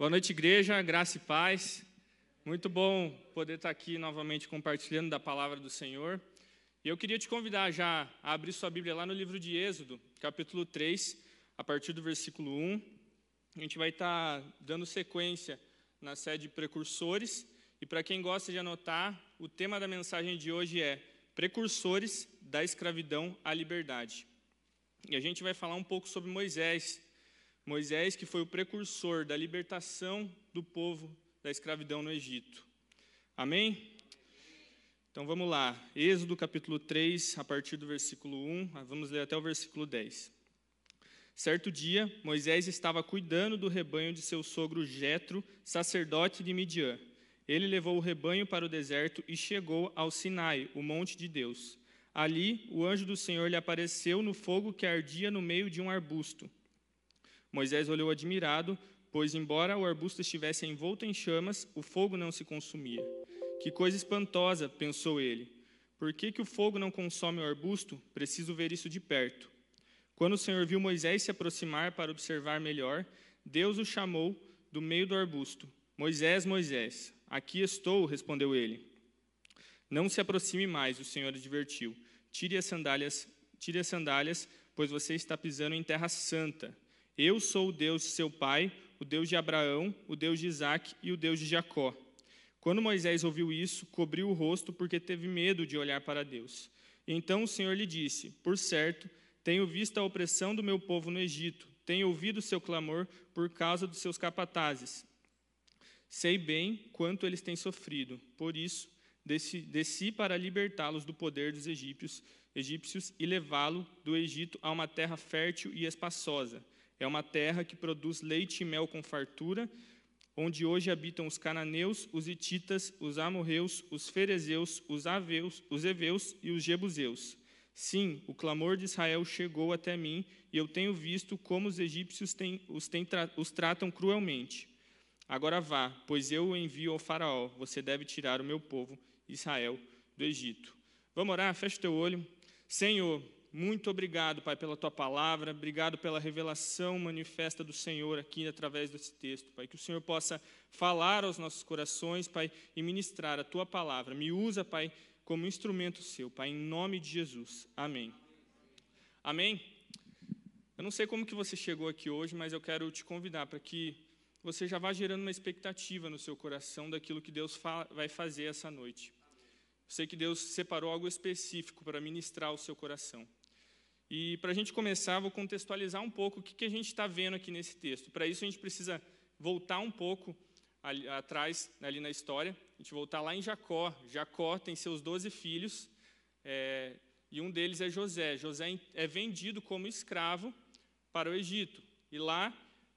Boa noite, igreja, graça e paz. Muito bom poder estar aqui novamente compartilhando da palavra do Senhor. E eu queria te convidar já a abrir sua Bíblia lá no livro de Êxodo, capítulo 3, a partir do versículo 1. A gente vai estar dando sequência na sede Precursores. E para quem gosta de anotar, o tema da mensagem de hoje é Precursores da escravidão à liberdade. E a gente vai falar um pouco sobre Moisés, Moisés, que foi o precursor da libertação do povo da escravidão no Egito. Amém? Então vamos lá. Êxodo capítulo 3, a partir do versículo 1, vamos ler até o versículo 10. Certo dia, Moisés estava cuidando do rebanho de seu sogro Jetro, sacerdote de Midian. Ele levou o rebanho para o deserto e chegou ao Sinai, o monte de Deus. Ali, o anjo do Senhor lhe apareceu no fogo que ardia no meio de um arbusto. Moisés olhou admirado, pois, embora o arbusto estivesse envolto em chamas, o fogo não se consumia. Que coisa espantosa, pensou ele. Por que, que o fogo não consome o arbusto? Preciso ver isso de perto. Quando o Senhor viu Moisés se aproximar para observar melhor, Deus o chamou do meio do arbusto. Moisés, Moisés, aqui estou, respondeu ele. Não se aproxime mais, o Senhor advertiu. Tire as sandálias, tire as sandálias, pois você está pisando em terra santa. Eu sou o Deus de seu pai, o Deus de Abraão, o Deus de Isaac e o Deus de Jacó. Quando Moisés ouviu isso, cobriu o rosto porque teve medo de olhar para Deus. Então o Senhor lhe disse: Por certo, tenho visto a opressão do meu povo no Egito, tenho ouvido seu clamor por causa dos seus capatazes. Sei bem quanto eles têm sofrido, por isso desci, desci para libertá-los do poder dos egípcios, egípcios e levá-lo do Egito a uma terra fértil e espaçosa é uma terra que produz leite e mel com fartura, onde hoje habitam os cananeus, os ititas, os amorreus, os ferezeus, os aveus, os heveus e os jebuseus. Sim, o clamor de Israel chegou até mim, e eu tenho visto como os egípcios os, os tratam cruelmente. Agora vá, pois eu o envio ao faraó. Você deve tirar o meu povo, Israel, do Egito. Vamos orar? Feche teu olho. Senhor, muito obrigado, Pai, pela tua palavra, obrigado pela revelação manifesta do Senhor aqui através desse texto, Pai. Que o Senhor possa falar aos nossos corações, Pai, e ministrar a tua palavra. Me usa, Pai, como instrumento seu, Pai, em nome de Jesus. Amém. Amém. Eu não sei como que você chegou aqui hoje, mas eu quero te convidar para que você já vá gerando uma expectativa no seu coração daquilo que Deus vai fazer essa noite. Eu sei que Deus separou algo específico para ministrar o seu coração. E para a gente começar, vou contextualizar um pouco o que, que a gente está vendo aqui nesse texto. Para isso, a gente precisa voltar um pouco ali, atrás, ali na história. A gente voltar lá em Jacó. Jacó tem seus doze filhos, é, e um deles é José. José é vendido como escravo para o Egito. E lá,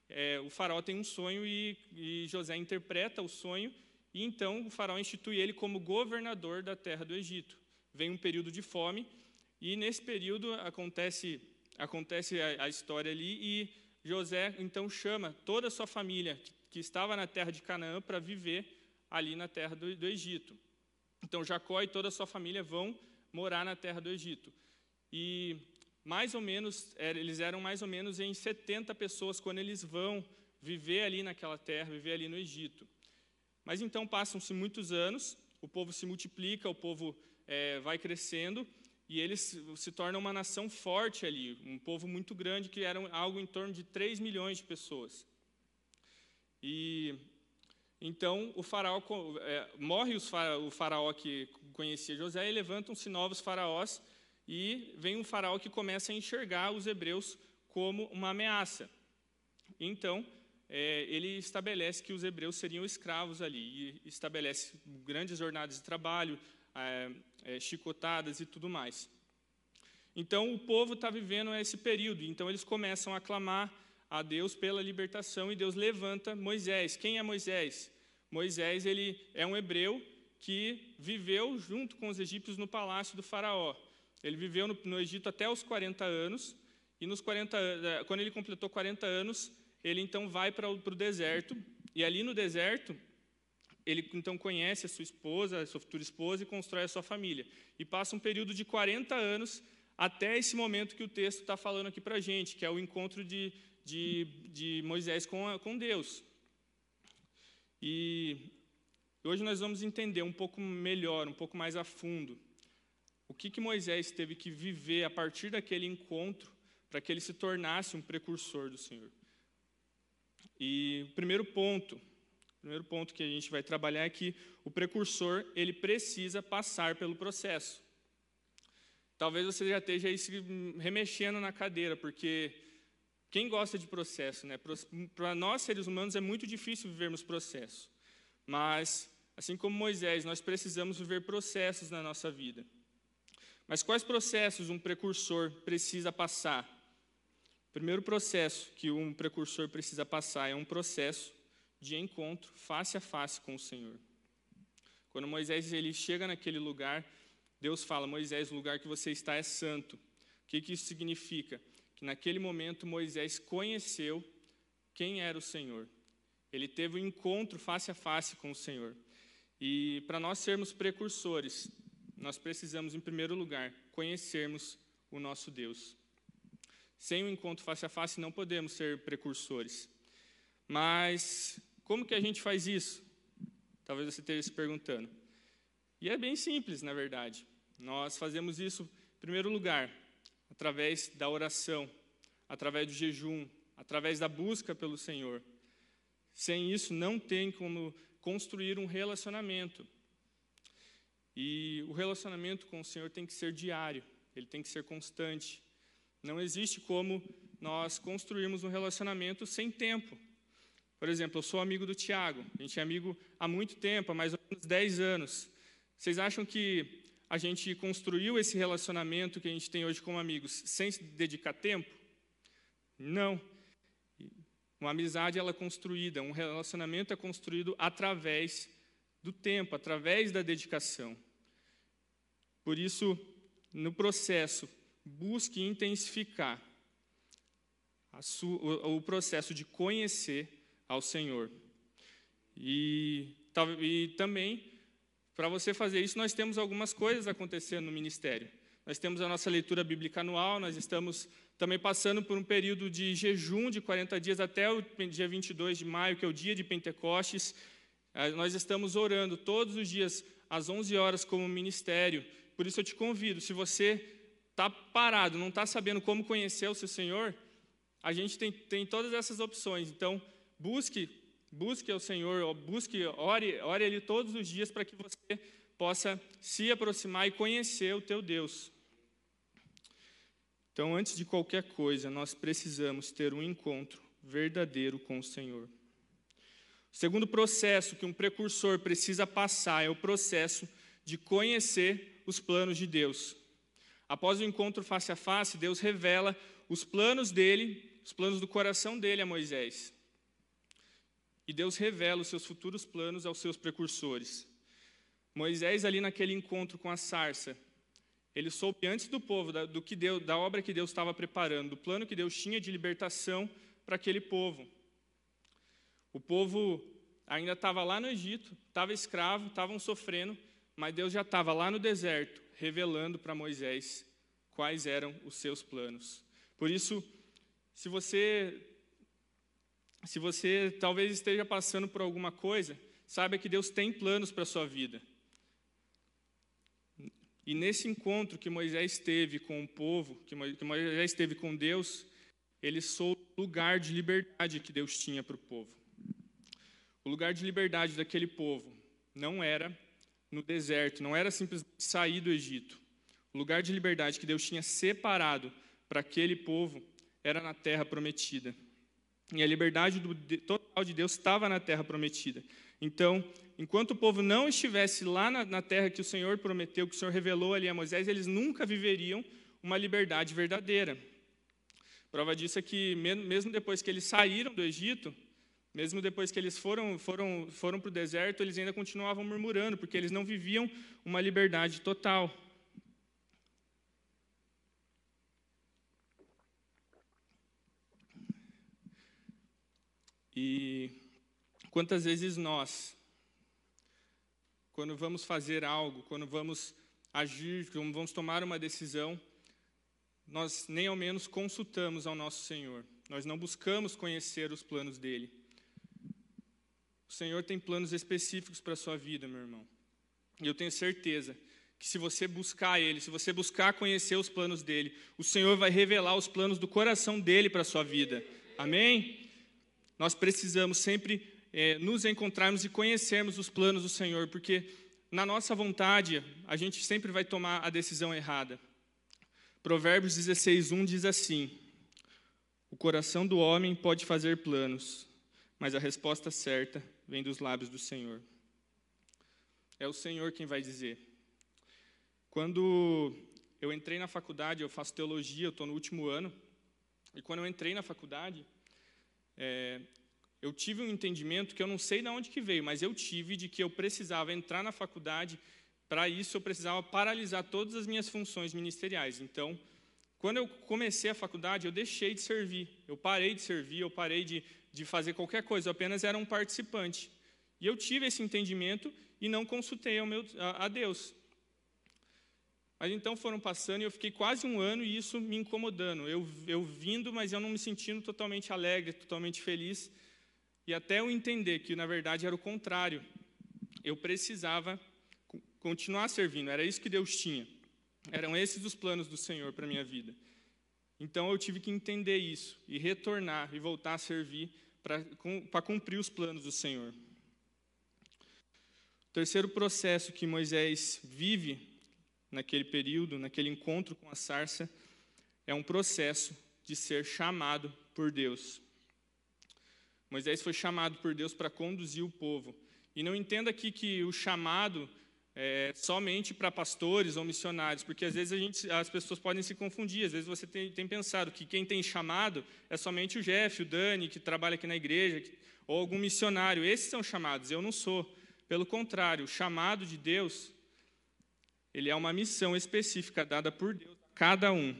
é, o faraó tem um sonho e, e José interpreta o sonho, e então o faraó institui ele como governador da terra do Egito. Vem um período de fome, e nesse período acontece, acontece a, a história ali e José então chama toda a sua família que, que estava na terra de Canaã para viver ali na terra do, do Egito. Então Jacó e toda a sua família vão morar na terra do Egito. E mais ou menos, eles eram mais ou menos em 70 pessoas quando eles vão viver ali naquela terra, viver ali no Egito. Mas então passam-se muitos anos, o povo se multiplica, o povo é, vai crescendo, e eles se tornam uma nação forte ali, um povo muito grande, que era algo em torno de 3 milhões de pessoas. E então o faraó é, morre o faraó que conhecia José e levantam-se novos faraós e vem um faraó que começa a enxergar os hebreus como uma ameaça. Então é, ele estabelece que os hebreus seriam escravos ali e estabelece grandes jornadas de trabalho, é, é, chicotadas e tudo mais. Então o povo está vivendo esse período, então eles começam a clamar a Deus pela libertação e Deus levanta Moisés. Quem é Moisés? Moisés ele é um hebreu que viveu junto com os egípcios no palácio do faraó. Ele viveu no, no Egito até os 40 anos e nos 40, é, quando ele completou 40 anos, ele então vai para o deserto e ali no deserto ele então conhece a sua esposa, a sua futura esposa, e constrói a sua família. E passa um período de 40 anos até esse momento que o texto está falando aqui para a gente, que é o encontro de, de, de Moisés com, a, com Deus. E hoje nós vamos entender um pouco melhor, um pouco mais a fundo, o que, que Moisés teve que viver a partir daquele encontro para que ele se tornasse um precursor do Senhor. E o primeiro ponto, primeiro ponto que a gente vai trabalhar é que o precursor ele precisa passar pelo processo. Talvez você já esteja aí se remexendo na cadeira, porque quem gosta de processo, né? Para nós seres humanos é muito difícil vivermos processo. Mas assim como Moisés, nós precisamos viver processos na nossa vida. Mas quais processos um precursor precisa passar? O primeiro processo que um precursor precisa passar é um processo de encontro face a face com o Senhor. Quando Moisés ele chega naquele lugar, Deus fala: Moisés, o lugar que você está é santo. O que, que isso significa? Que naquele momento Moisés conheceu quem era o Senhor. Ele teve um encontro face a face com o Senhor. E para nós sermos precursores, nós precisamos, em primeiro lugar, conhecermos o nosso Deus. Sem o um encontro face a face, não podemos ser precursores. Mas como que a gente faz isso? Talvez você esteja se perguntando. E é bem simples, na verdade. Nós fazemos isso, em primeiro lugar, através da oração, através do jejum, através da busca pelo Senhor. Sem isso, não tem como construir um relacionamento. E o relacionamento com o Senhor tem que ser diário, ele tem que ser constante. Não existe como nós construirmos um relacionamento sem tempo. Por exemplo, eu sou amigo do Tiago, a gente é amigo há muito tempo, há mais ou menos 10 anos. Vocês acham que a gente construiu esse relacionamento que a gente tem hoje como amigos sem se dedicar tempo? Não. Uma amizade ela é construída, um relacionamento é construído através do tempo, através da dedicação. Por isso, no processo, busque intensificar o, o, processo de conhecer ao Senhor. E, e também para você fazer isso, nós temos algumas coisas acontecendo no ministério. Nós temos a nossa leitura bíblica anual, nós estamos também passando por um período de jejum de 40 dias até o dia 22 de maio, que é o dia de Pentecostes. Nós estamos orando todos os dias às 11 horas como ministério. Por isso eu te convido, se você está parado, não está sabendo como conhecer o seu Senhor, a gente tem, tem todas essas opções. Então, busque Busque ao Senhor, busque, ore, ore ali todos os dias para que você possa se aproximar e conhecer o teu Deus. Então, antes de qualquer coisa, nós precisamos ter um encontro verdadeiro com o Senhor. O segundo processo que um precursor precisa passar é o processo de conhecer os planos de Deus. Após o encontro face a face, Deus revela os planos dele, os planos do coração dele a Moisés. E Deus revela os seus futuros planos aos seus precursores. Moisés, ali naquele encontro com a sarça, ele soube antes do povo da, do que Deus, da obra que Deus estava preparando, do plano que Deus tinha de libertação para aquele povo. O povo ainda estava lá no Egito, estava escravo, estavam sofrendo, mas Deus já estava lá no deserto, revelando para Moisés quais eram os seus planos. Por isso, se você se você talvez esteja passando por alguma coisa, saiba que Deus tem planos para a sua vida. E nesse encontro que Moisés teve com o povo, que Moisés teve com Deus, ele soube o lugar de liberdade que Deus tinha para o povo. O lugar de liberdade daquele povo não era no deserto, não era simplesmente sair do Egito. O lugar de liberdade que Deus tinha separado para aquele povo era na terra prometida. E a liberdade total de Deus estava na terra prometida. Então, enquanto o povo não estivesse lá na, na terra que o Senhor prometeu, que o Senhor revelou ali a Moisés, eles nunca viveriam uma liberdade verdadeira. Prova disso é que, mesmo depois que eles saíram do Egito, mesmo depois que eles foram, foram, foram para o deserto, eles ainda continuavam murmurando, porque eles não viviam uma liberdade total. E quantas vezes nós, quando vamos fazer algo, quando vamos agir, quando vamos tomar uma decisão, nós nem ao menos consultamos ao nosso Senhor. Nós não buscamos conhecer os planos dele. O Senhor tem planos específicos para a sua vida, meu irmão. E eu tenho certeza que se você buscar Ele, se você buscar conhecer os planos dele, o Senhor vai revelar os planos do coração dele para a sua vida. Amém? Nós precisamos sempre é, nos encontrarmos e conhecermos os planos do Senhor, porque na nossa vontade a gente sempre vai tomar a decisão errada. Provérbios 16, 1 diz assim: O coração do homem pode fazer planos, mas a resposta certa vem dos lábios do Senhor. É o Senhor quem vai dizer. Quando eu entrei na faculdade, eu faço teologia, eu estou no último ano, e quando eu entrei na faculdade, é, eu tive um entendimento que eu não sei de onde que veio, mas eu tive de que eu precisava entrar na faculdade, para isso eu precisava paralisar todas as minhas funções ministeriais. Então, quando eu comecei a faculdade, eu deixei de servir, eu parei de servir, eu parei de, de fazer qualquer coisa, eu apenas era um participante. E eu tive esse entendimento e não consultei meu, a, a Deus. Mas então foram passando e eu fiquei quase um ano e isso me incomodando. Eu, eu vindo, mas eu não me sentindo totalmente alegre, totalmente feliz. E até eu entender que, na verdade, era o contrário. Eu precisava continuar servindo, era isso que Deus tinha. Eram esses os planos do Senhor para a minha vida. Então eu tive que entender isso e retornar e voltar a servir para cumprir os planos do Senhor. O terceiro processo que Moisés vive naquele período, naquele encontro com a sarça, é um processo de ser chamado por Deus. Moisés foi chamado por Deus para conduzir o povo. E não entenda aqui que o chamado é somente para pastores ou missionários, porque às vezes gente, as pessoas podem se confundir. Às vezes você tem, tem, pensado que quem tem chamado é somente o Jeff, o Dani, que trabalha aqui na igreja, ou algum missionário. Esses são chamados, eu não sou. Pelo contrário, o chamado de Deus ele é uma missão específica dada por Deus a cada um.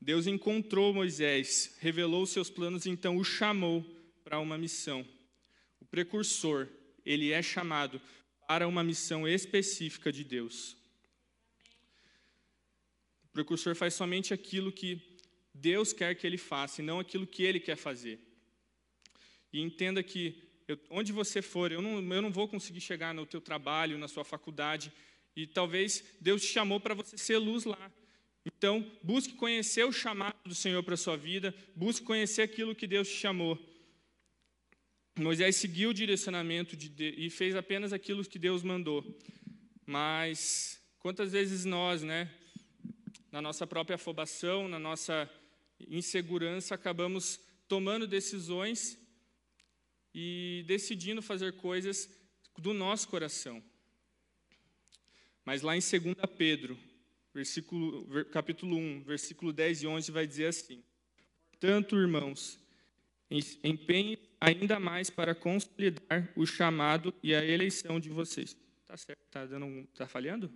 Deus encontrou Moisés, revelou seus planos, então o chamou para uma missão. O precursor, ele é chamado para uma missão específica de Deus. O precursor faz somente aquilo que Deus quer que ele faça, e não aquilo que ele quer fazer. E entenda que eu, onde você for, eu não, eu não vou conseguir chegar no teu trabalho, na sua faculdade, e talvez Deus te chamou para você ser luz lá. Então, busque conhecer o chamado do Senhor para a sua vida, busque conhecer aquilo que Deus te chamou. Moisés seguiu o direcionamento de Deus, e fez apenas aquilo que Deus mandou. Mas quantas vezes nós, né, na nossa própria afobação, na nossa insegurança, acabamos tomando decisões e decidindo fazer coisas do nosso coração. Mas lá em 2 Pedro, versículo, capítulo 1, versículo 10 e 11, vai dizer assim: Portanto, irmãos, empenhe ainda mais para consolidar o chamado e a eleição de vocês. Tá certo? Tá dando tá falhando?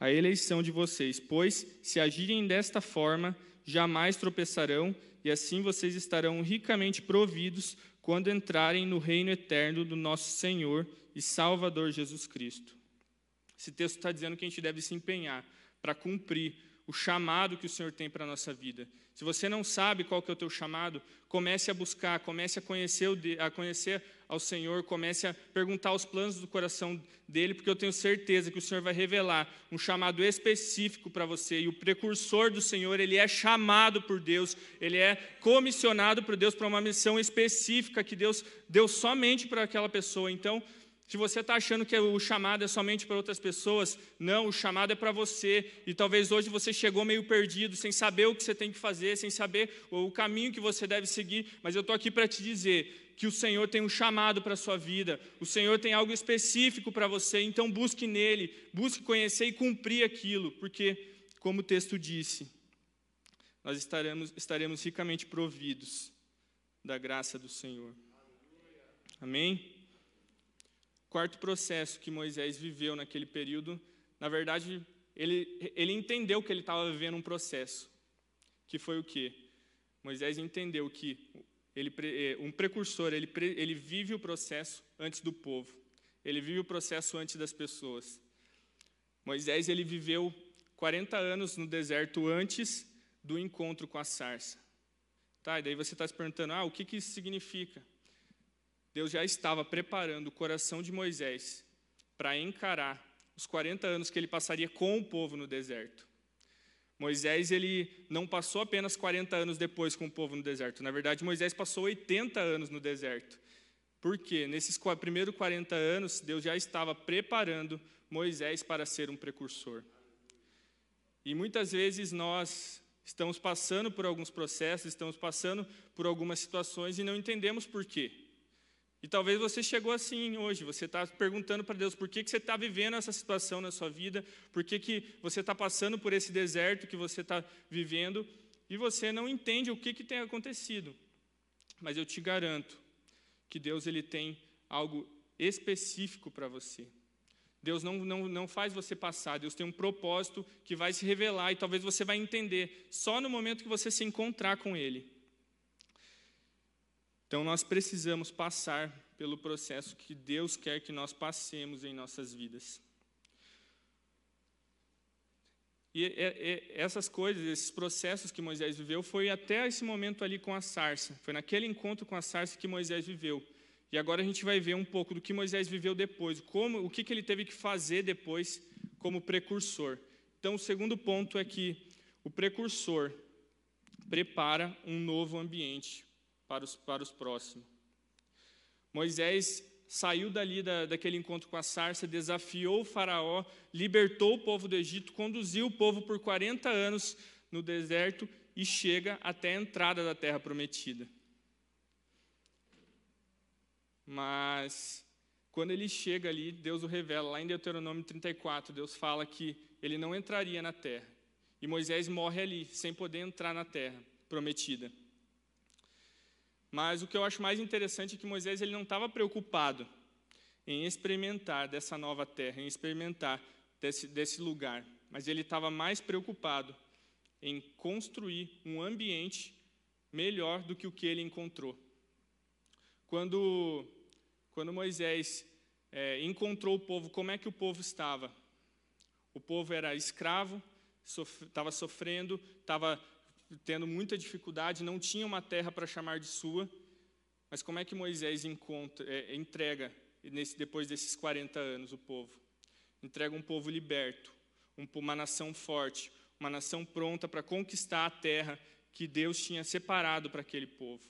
A eleição de vocês, pois se agirem desta forma, jamais tropeçarão e assim vocês estarão ricamente providos quando entrarem no reino eterno do nosso Senhor e Salvador Jesus Cristo. Esse texto está dizendo que a gente deve se empenhar para cumprir o chamado que o Senhor tem para a nossa vida. Se você não sabe qual que é o teu chamado, comece a buscar, comece a conhecer, a conhecer ao Senhor, comece a perguntar os planos do coração dele, porque eu tenho certeza que o Senhor vai revelar um chamado específico para você. E o precursor do Senhor, ele é chamado por Deus, ele é comissionado por Deus para uma missão específica que Deus deu somente para aquela pessoa. Então, se você está achando que o chamado é somente para outras pessoas, não, o chamado é para você. E talvez hoje você chegou meio perdido, sem saber o que você tem que fazer, sem saber o caminho que você deve seguir. Mas eu estou aqui para te dizer que o Senhor tem um chamado para a sua vida, o Senhor tem algo específico para você, então busque nele, busque conhecer e cumprir aquilo, porque, como o texto disse, nós estaremos, estaremos ricamente providos da graça do Senhor. Amém? Quarto processo que Moisés viveu naquele período, na verdade, ele, ele entendeu que ele estava vivendo um processo, que foi o quê? Moisés entendeu que ele, eh, um precursor, ele, ele vive o processo antes do povo, ele vive o processo antes das pessoas. Moisés ele viveu 40 anos no deserto antes do encontro com a sarça. Tá, e daí você está se perguntando, ah, o que, que isso significa? Deus já estava preparando o coração de Moisés para encarar os 40 anos que ele passaria com o povo no deserto. Moisés ele não passou apenas 40 anos depois com o povo no deserto. Na verdade, Moisés passou 80 anos no deserto. Por quê? Nesses primeiros 40 anos, Deus já estava preparando Moisés para ser um precursor. E muitas vezes nós estamos passando por alguns processos, estamos passando por algumas situações e não entendemos por quê. E talvez você chegou assim hoje, você está perguntando para Deus por que, que você está vivendo essa situação na sua vida, por que, que você está passando por esse deserto que você está vivendo, e você não entende o que, que tem acontecido. Mas eu te garanto que Deus ele tem algo específico para você. Deus não, não, não faz você passar, Deus tem um propósito que vai se revelar e talvez você vai entender só no momento que você se encontrar com Ele. Então nós precisamos passar pelo processo que Deus quer que nós passemos em nossas vidas. E essas coisas, esses processos que Moisés viveu, foi até esse momento ali com a sarça. Foi naquele encontro com a sarça que Moisés viveu. E agora a gente vai ver um pouco do que Moisés viveu depois, como, o que, que ele teve que fazer depois como precursor. Então, o segundo ponto é que o precursor prepara um novo ambiente para os, para os próximos. Moisés saiu dali da, daquele encontro com a sarça, desafiou o faraó, libertou o povo do Egito, conduziu o povo por 40 anos no deserto e chega até a entrada da terra prometida. Mas quando ele chega ali, Deus o revela, lá em Deuteronômio 34, Deus fala que ele não entraria na terra. E Moisés morre ali, sem poder entrar na terra prometida. Mas o que eu acho mais interessante é que Moisés ele não estava preocupado em experimentar dessa nova terra, em experimentar desse, desse lugar, mas ele estava mais preocupado em construir um ambiente melhor do que o que ele encontrou. Quando, quando Moisés é, encontrou o povo, como é que o povo estava? O povo era escravo, estava sofrendo, estava tendo muita dificuldade, não tinha uma terra para chamar de sua. Mas como é que Moisés encontra, é, entrega, nesse, depois desses 40 anos, o povo? Entrega um povo liberto, um, uma nação forte, uma nação pronta para conquistar a terra que Deus tinha separado para aquele povo.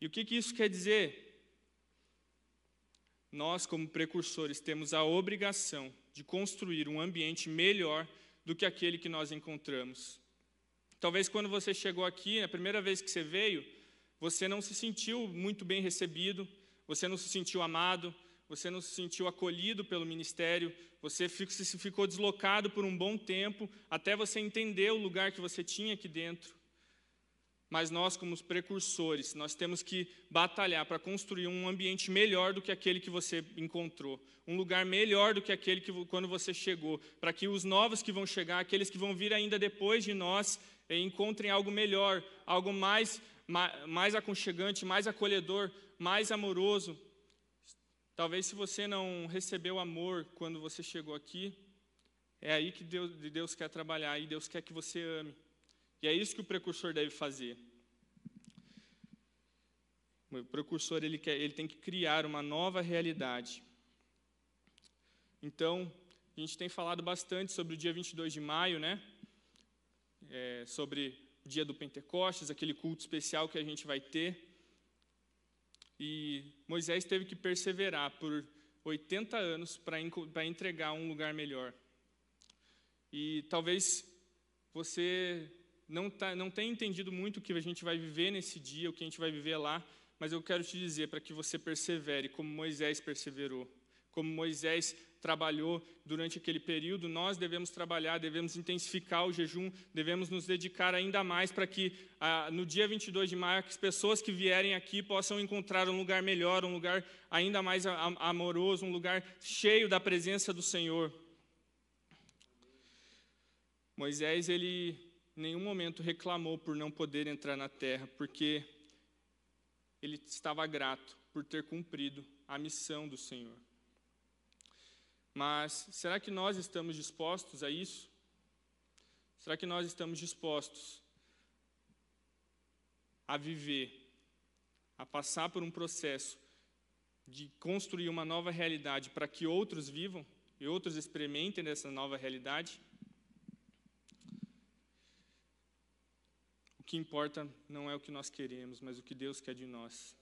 E o que, que isso quer dizer? Nós, como precursores, temos a obrigação de construir um ambiente melhor do que aquele que nós encontramos. Talvez quando você chegou aqui, a primeira vez que você veio, você não se sentiu muito bem recebido, você não se sentiu amado, você não se sentiu acolhido pelo ministério, você ficou deslocado por um bom tempo, até você entender o lugar que você tinha aqui dentro. Mas nós, como os precursores, nós temos que batalhar para construir um ambiente melhor do que aquele que você encontrou, um lugar melhor do que aquele que quando você chegou, para que os novos que vão chegar, aqueles que vão vir ainda depois de nós, encontrem algo melhor, algo mais, mais aconchegante, mais acolhedor, mais amoroso. Talvez se você não recebeu amor quando você chegou aqui, é aí que Deus, Deus quer trabalhar e Deus quer que você ame. E é isso que o precursor deve fazer. O precursor ele, quer, ele tem que criar uma nova realidade. Então, a gente tem falado bastante sobre o dia 22 de maio, né? É, sobre o dia do Pentecostes, aquele culto especial que a gente vai ter. E Moisés teve que perseverar por 80 anos para entregar um lugar melhor. E talvez você não, tá, não tenha entendido muito o que a gente vai viver nesse dia, o que a gente vai viver lá, mas eu quero te dizer para que você persevere, como Moisés perseverou, como Moisés trabalhou durante aquele período, nós devemos trabalhar, devemos intensificar o jejum, devemos nos dedicar ainda mais para que ah, no dia 22 de maio as pessoas que vierem aqui possam encontrar um lugar melhor, um lugar ainda mais amoroso, um lugar cheio da presença do Senhor. Moisés, ele em nenhum momento reclamou por não poder entrar na terra, porque ele estava grato por ter cumprido a missão do Senhor. Mas será que nós estamos dispostos a isso? Será que nós estamos dispostos a viver, a passar por um processo de construir uma nova realidade para que outros vivam e outros experimentem dessa nova realidade, o que importa não é o que nós queremos, mas o que Deus quer de nós.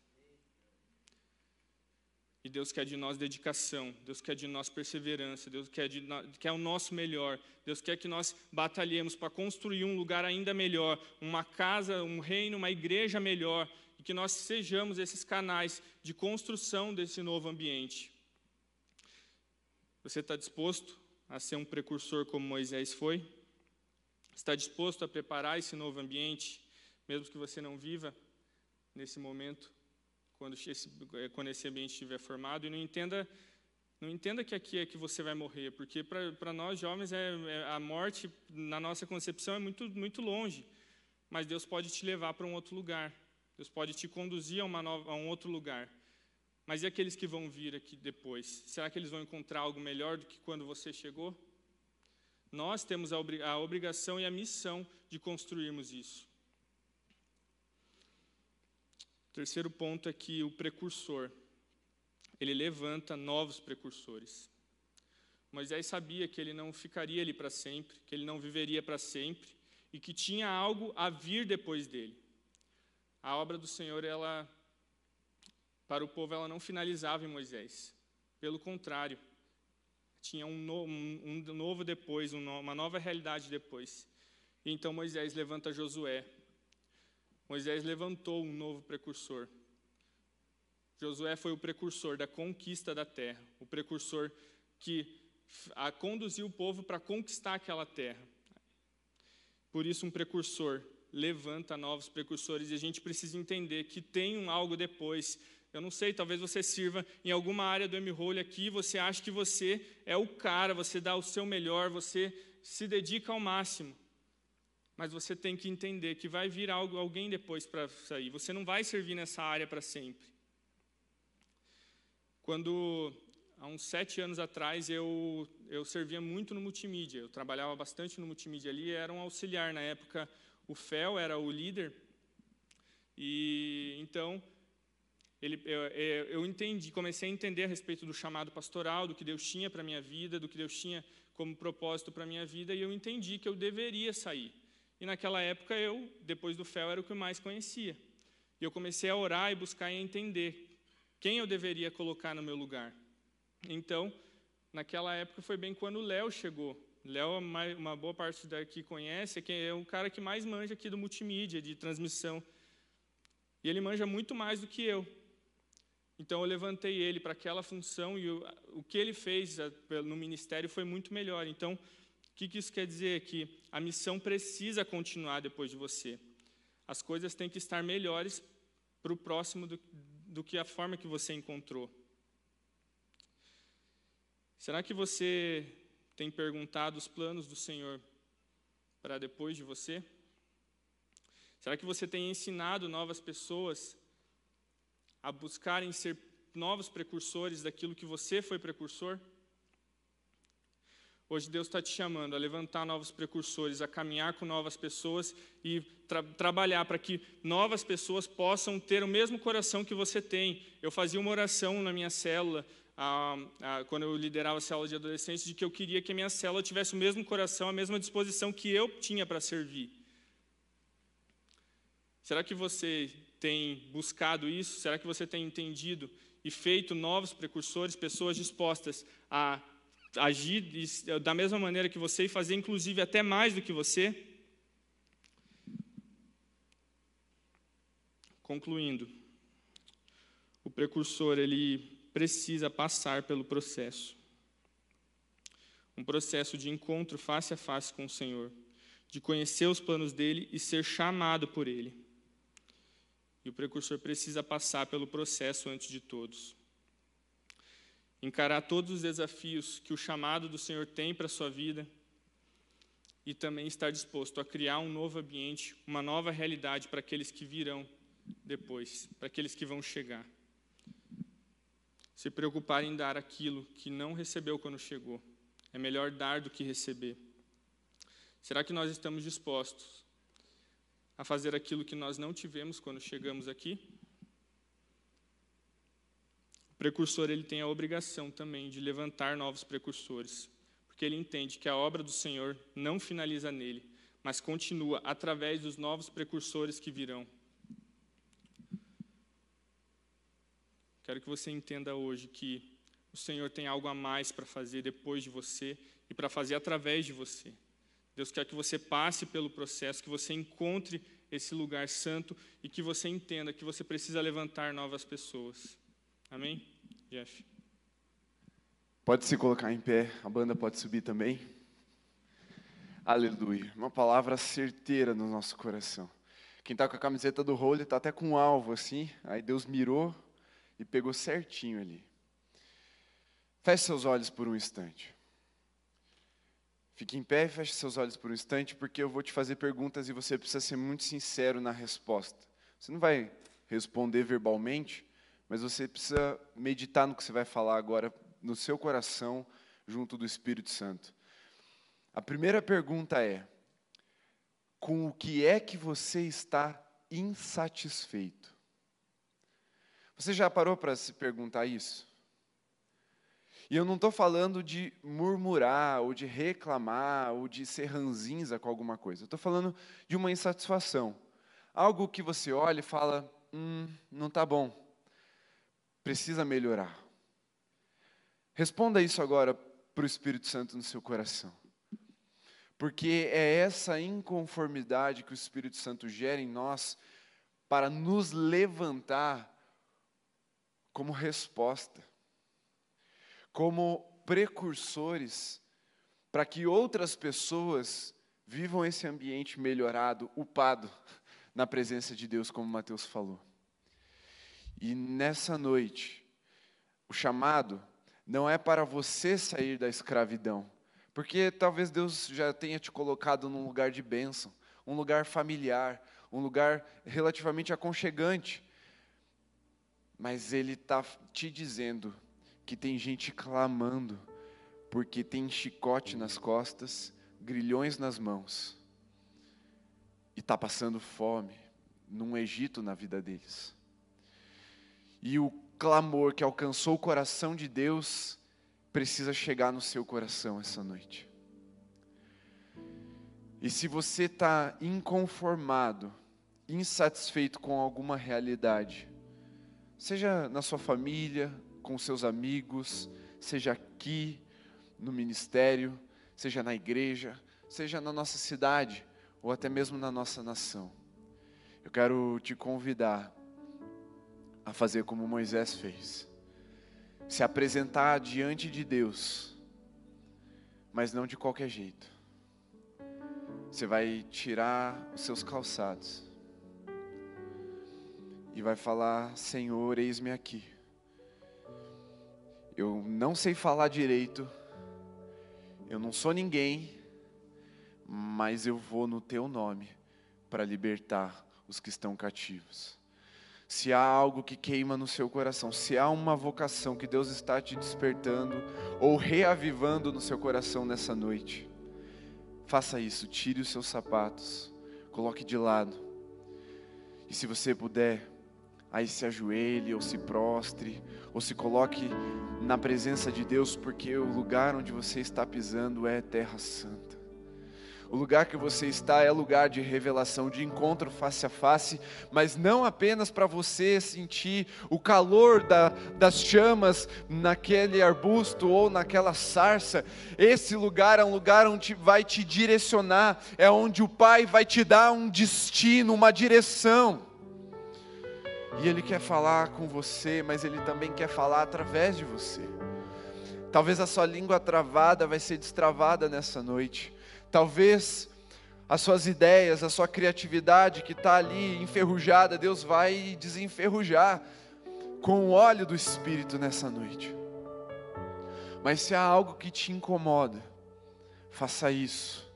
E Deus quer de nós dedicação, Deus quer de nós perseverança, Deus quer, de, quer o nosso melhor, Deus quer que nós batalhemos para construir um lugar ainda melhor, uma casa, um reino, uma igreja melhor, e que nós sejamos esses canais de construção desse novo ambiente. Você está disposto a ser um precursor como Moisés foi? Está disposto a preparar esse novo ambiente, mesmo que você não viva nesse momento? Quando esse, é, quando esse ambiente estiver formado e não entenda não entenda que aqui é que você vai morrer, porque para nós jovens é, é, a morte na nossa concepção é muito muito longe, mas Deus pode te levar para um outro lugar, Deus pode te conduzir a, uma nova, a um outro lugar. Mas e aqueles que vão vir aqui depois? Será que eles vão encontrar algo melhor do que quando você chegou? Nós temos a obrigação e a missão de construirmos isso. Terceiro ponto é que o precursor, ele levanta novos precursores. Moisés sabia que ele não ficaria ali para sempre, que ele não viveria para sempre e que tinha algo a vir depois dele. A obra do Senhor, ela para o povo, ela não finalizava em Moisés. Pelo contrário, tinha um, no, um, um novo depois, uma nova realidade depois. E então Moisés levanta Josué Moisés levantou um novo precursor. Josué foi o precursor da conquista da terra, o precursor que a conduziu o povo para conquistar aquela terra. Por isso, um precursor levanta novos precursores e a gente precisa entender que tem um algo depois. Eu não sei, talvez você sirva em alguma área do M-Role aqui, você acha que você é o cara, você dá o seu melhor, você se dedica ao máximo mas você tem que entender que vai vir algo, alguém depois para sair. Você não vai servir nessa área para sempre. Quando, há uns sete anos atrás, eu, eu servia muito no multimídia. Eu trabalhava bastante no multimídia ali, era um auxiliar. Na época, o FEL era o líder. E então, ele, eu, eu entendi, comecei a entender a respeito do chamado pastoral, do que Deus tinha para minha vida, do que Deus tinha como propósito para minha vida, e eu entendi que eu deveria sair. E naquela época eu, depois do fel, era o que mais conhecia. E eu comecei a orar e buscar e entender quem eu deveria colocar no meu lugar. Então, naquela época foi bem quando o Léo chegou. Léo, uma boa parte daqui conhece, é o cara que mais manja aqui do multimídia, de transmissão. E ele manja muito mais do que eu. Então eu levantei ele para aquela função e o, o que ele fez no ministério foi muito melhor. Então que, que isso quer dizer? Que a missão precisa continuar depois de você. As coisas têm que estar melhores para o próximo do, do que a forma que você encontrou. Será que você tem perguntado os planos do Senhor para depois de você? Será que você tem ensinado novas pessoas a buscarem ser novos precursores daquilo que você foi precursor? Hoje Deus está te chamando a levantar novos precursores, a caminhar com novas pessoas e tra trabalhar para que novas pessoas possam ter o mesmo coração que você tem. Eu fazia uma oração na minha célula, quando eu liderava a célula de adolescentes, de que eu queria que a minha célula tivesse o mesmo coração, a mesma disposição que eu tinha para servir. Será que você tem buscado isso? Será que você tem entendido e feito novos precursores, pessoas dispostas a agir da mesma maneira que você e fazer, inclusive, até mais do que você? Concluindo, o precursor ele precisa passar pelo processo. Um processo de encontro face a face com o Senhor, de conhecer os planos dele e ser chamado por ele. E o precursor precisa passar pelo processo antes de todos encarar todos os desafios que o chamado do Senhor tem para a sua vida e também estar disposto a criar um novo ambiente, uma nova realidade para aqueles que virão depois, para aqueles que vão chegar. Se preocupar em dar aquilo que não recebeu quando chegou. É melhor dar do que receber. Será que nós estamos dispostos a fazer aquilo que nós não tivemos quando chegamos aqui. Precursor ele tem a obrigação também de levantar novos precursores, porque ele entende que a obra do Senhor não finaliza nele, mas continua através dos novos precursores que virão. Quero que você entenda hoje que o Senhor tem algo a mais para fazer depois de você e para fazer através de você. Deus quer que você passe pelo processo, que você encontre esse lugar santo e que você entenda que você precisa levantar novas pessoas. Amém? Jeff. Pode se colocar em pé, a banda pode subir também. Aleluia. Uma palavra certeira no nosso coração. Quem está com a camiseta do Holy está até com um alvo assim, aí Deus mirou e pegou certinho ali. Feche seus olhos por um instante. Fique em pé e feche seus olhos por um instante, porque eu vou te fazer perguntas e você precisa ser muito sincero na resposta. Você não vai responder verbalmente, mas você precisa meditar no que você vai falar agora no seu coração, junto do Espírito Santo. A primeira pergunta é: com o que é que você está insatisfeito? Você já parou para se perguntar isso? E eu não estou falando de murmurar, ou de reclamar, ou de ser ranzinza com alguma coisa. Estou falando de uma insatisfação. Algo que você olha e fala: hum, não está bom, precisa melhorar. Responda isso agora para o Espírito Santo no seu coração. Porque é essa inconformidade que o Espírito Santo gera em nós para nos levantar como resposta, como precursores, para que outras pessoas vivam esse ambiente melhorado, upado, na presença de Deus, como Mateus falou. E nessa noite, o chamado não é para você sair da escravidão, porque talvez Deus já tenha te colocado num lugar de bênção, um lugar familiar, um lugar relativamente aconchegante, mas Ele está te dizendo que tem gente clamando, porque tem chicote nas costas, grilhões nas mãos, e está passando fome num Egito na vida deles. E o clamor que alcançou o coração de Deus precisa chegar no seu coração essa noite. E se você está inconformado, insatisfeito com alguma realidade, seja na sua família, com seus amigos, seja aqui no ministério, seja na igreja, seja na nossa cidade ou até mesmo na nossa nação. Eu quero te convidar a fazer como Moisés fez. Se apresentar diante de Deus, mas não de qualquer jeito. Você vai tirar os seus calçados e vai falar: Senhor, eis-me aqui. Eu não sei falar direito, eu não sou ninguém, mas eu vou no teu nome para libertar os que estão cativos. Se há algo que queima no seu coração, se há uma vocação que Deus está te despertando ou reavivando no seu coração nessa noite, faça isso, tire os seus sapatos, coloque de lado. E se você puder, aí se ajoelhe ou se prostre ou se coloque na presença de Deus, porque o lugar onde você está pisando é terra santa. O lugar que você está é lugar de revelação, de encontro face a face, mas não apenas para você sentir o calor da, das chamas naquele arbusto ou naquela sarça. Esse lugar é um lugar onde vai te direcionar, é onde o Pai vai te dar um destino, uma direção. E Ele quer falar com você, mas Ele também quer falar através de você. Talvez a sua língua travada vai ser destravada nessa noite. Talvez as suas ideias, a sua criatividade que está ali enferrujada, Deus vai desenferrujar com o óleo do Espírito nessa noite. Mas se há algo que te incomoda, faça isso,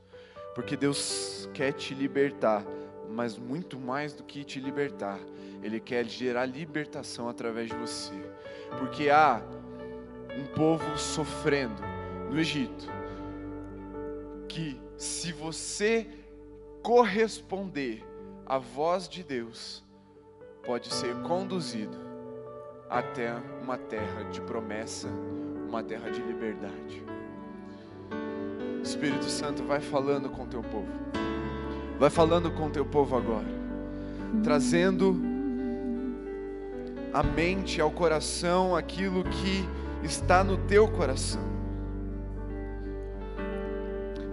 porque Deus quer te libertar, mas muito mais do que te libertar, ele quer gerar libertação através de você. Porque há um povo sofrendo no Egito, que se você corresponder a voz de Deus pode ser conduzido até uma terra de promessa, uma terra de liberdade. Espírito Santo vai falando com teu povo. Vai falando com teu povo agora, trazendo à mente, ao coração aquilo que está no teu coração.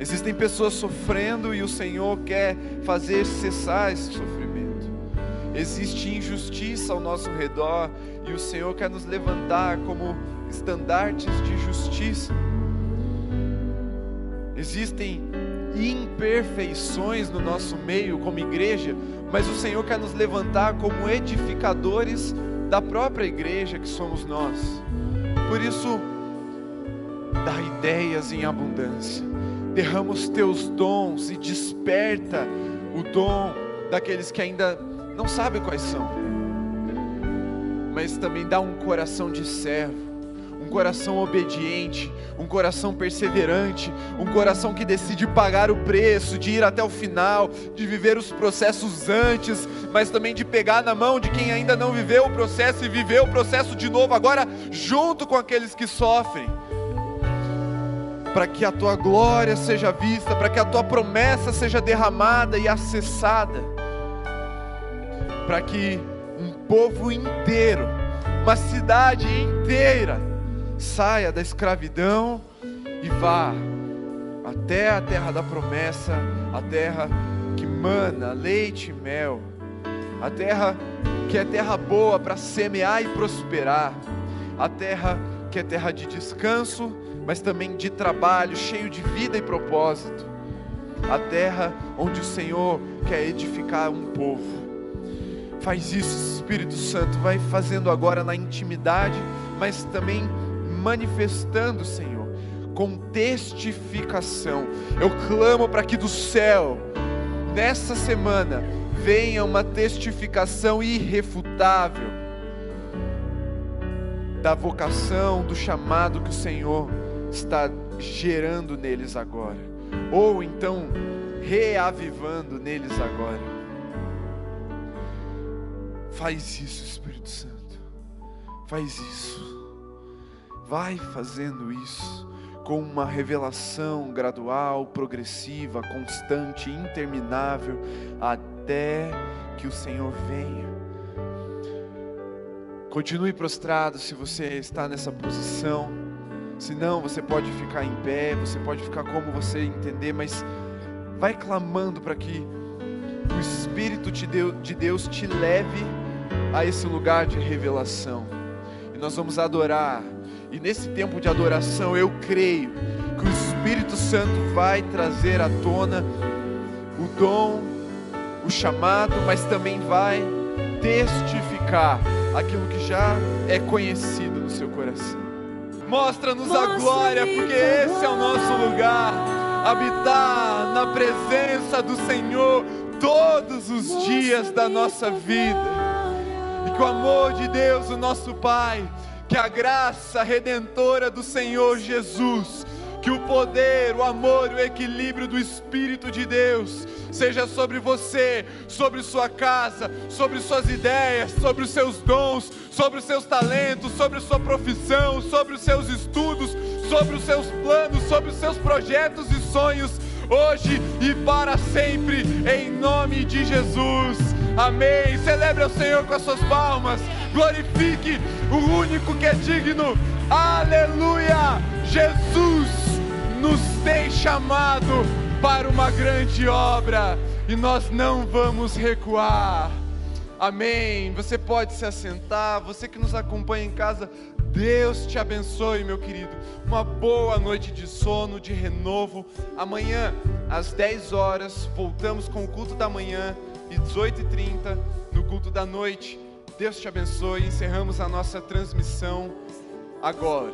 Existem pessoas sofrendo e o Senhor quer fazer cessar esse sofrimento. Existe injustiça ao nosso redor e o Senhor quer nos levantar como estandartes de justiça. Existem imperfeições no nosso meio como igreja, mas o Senhor quer nos levantar como edificadores da própria igreja que somos nós. Por isso, dá ideias em abundância derrama os teus dons e desperta o dom daqueles que ainda não sabem quais são, mas também dá um coração de servo, um coração obediente, um coração perseverante, um coração que decide pagar o preço, de ir até o final, de viver os processos antes, mas também de pegar na mão de quem ainda não viveu o processo e viver o processo de novo agora, junto com aqueles que sofrem para que a tua glória seja vista, para que a tua promessa seja derramada e acessada, para que um povo inteiro, uma cidade inteira, saia da escravidão e vá até a terra da promessa, a terra que mana leite e mel, a terra que é terra boa para semear e prosperar, a terra que é terra de descanso mas também de trabalho, cheio de vida e propósito. A terra onde o Senhor quer edificar um povo. Faz isso, Espírito Santo, vai fazendo agora na intimidade, mas também manifestando, Senhor, com testificação. Eu clamo para que do céu, nessa semana, venha uma testificação irrefutável da vocação, do chamado que o Senhor está gerando neles agora, ou então reavivando neles agora. Faz isso, Espírito Santo, faz isso, vai fazendo isso com uma revelação gradual, progressiva, constante, interminável, até que o Senhor venha. Continue prostrado se você está nessa posição. Se não, você pode ficar em pé, você pode ficar como você entender, mas vai clamando para que o Espírito de Deus te leve a esse lugar de revelação. E nós vamos adorar. E nesse tempo de adoração, eu creio que o Espírito Santo vai trazer à tona o dom, o chamado, mas também vai testificar aquilo que já é conhecido no seu coração. Mostra-nos a glória, porque esse é o nosso lugar. Habitar na presença do Senhor todos os dias da nossa vida. E que o amor de Deus, o nosso Pai, que a graça redentora do Senhor Jesus, que o poder, o amor e o equilíbrio do Espírito de Deus seja sobre você, sobre sua casa, sobre suas ideias, sobre os seus dons, sobre os seus talentos, sobre sua profissão, sobre os seus estudos, sobre os seus planos, sobre os seus projetos e sonhos, hoje e para sempre, em nome de Jesus. Amém. Celebre ao Senhor com as suas palmas. Glorifique o único que é digno. Aleluia! Jesus nos tem chamado para uma grande obra e nós não vamos recuar. Amém. Você pode se assentar, você que nos acompanha em casa, Deus te abençoe, meu querido. Uma boa noite de sono, de renovo. Amanhã, às 10 horas, voltamos com o culto da manhã e 18h30 no culto da noite. Deus te abençoe. Encerramos a nossa transmissão agora.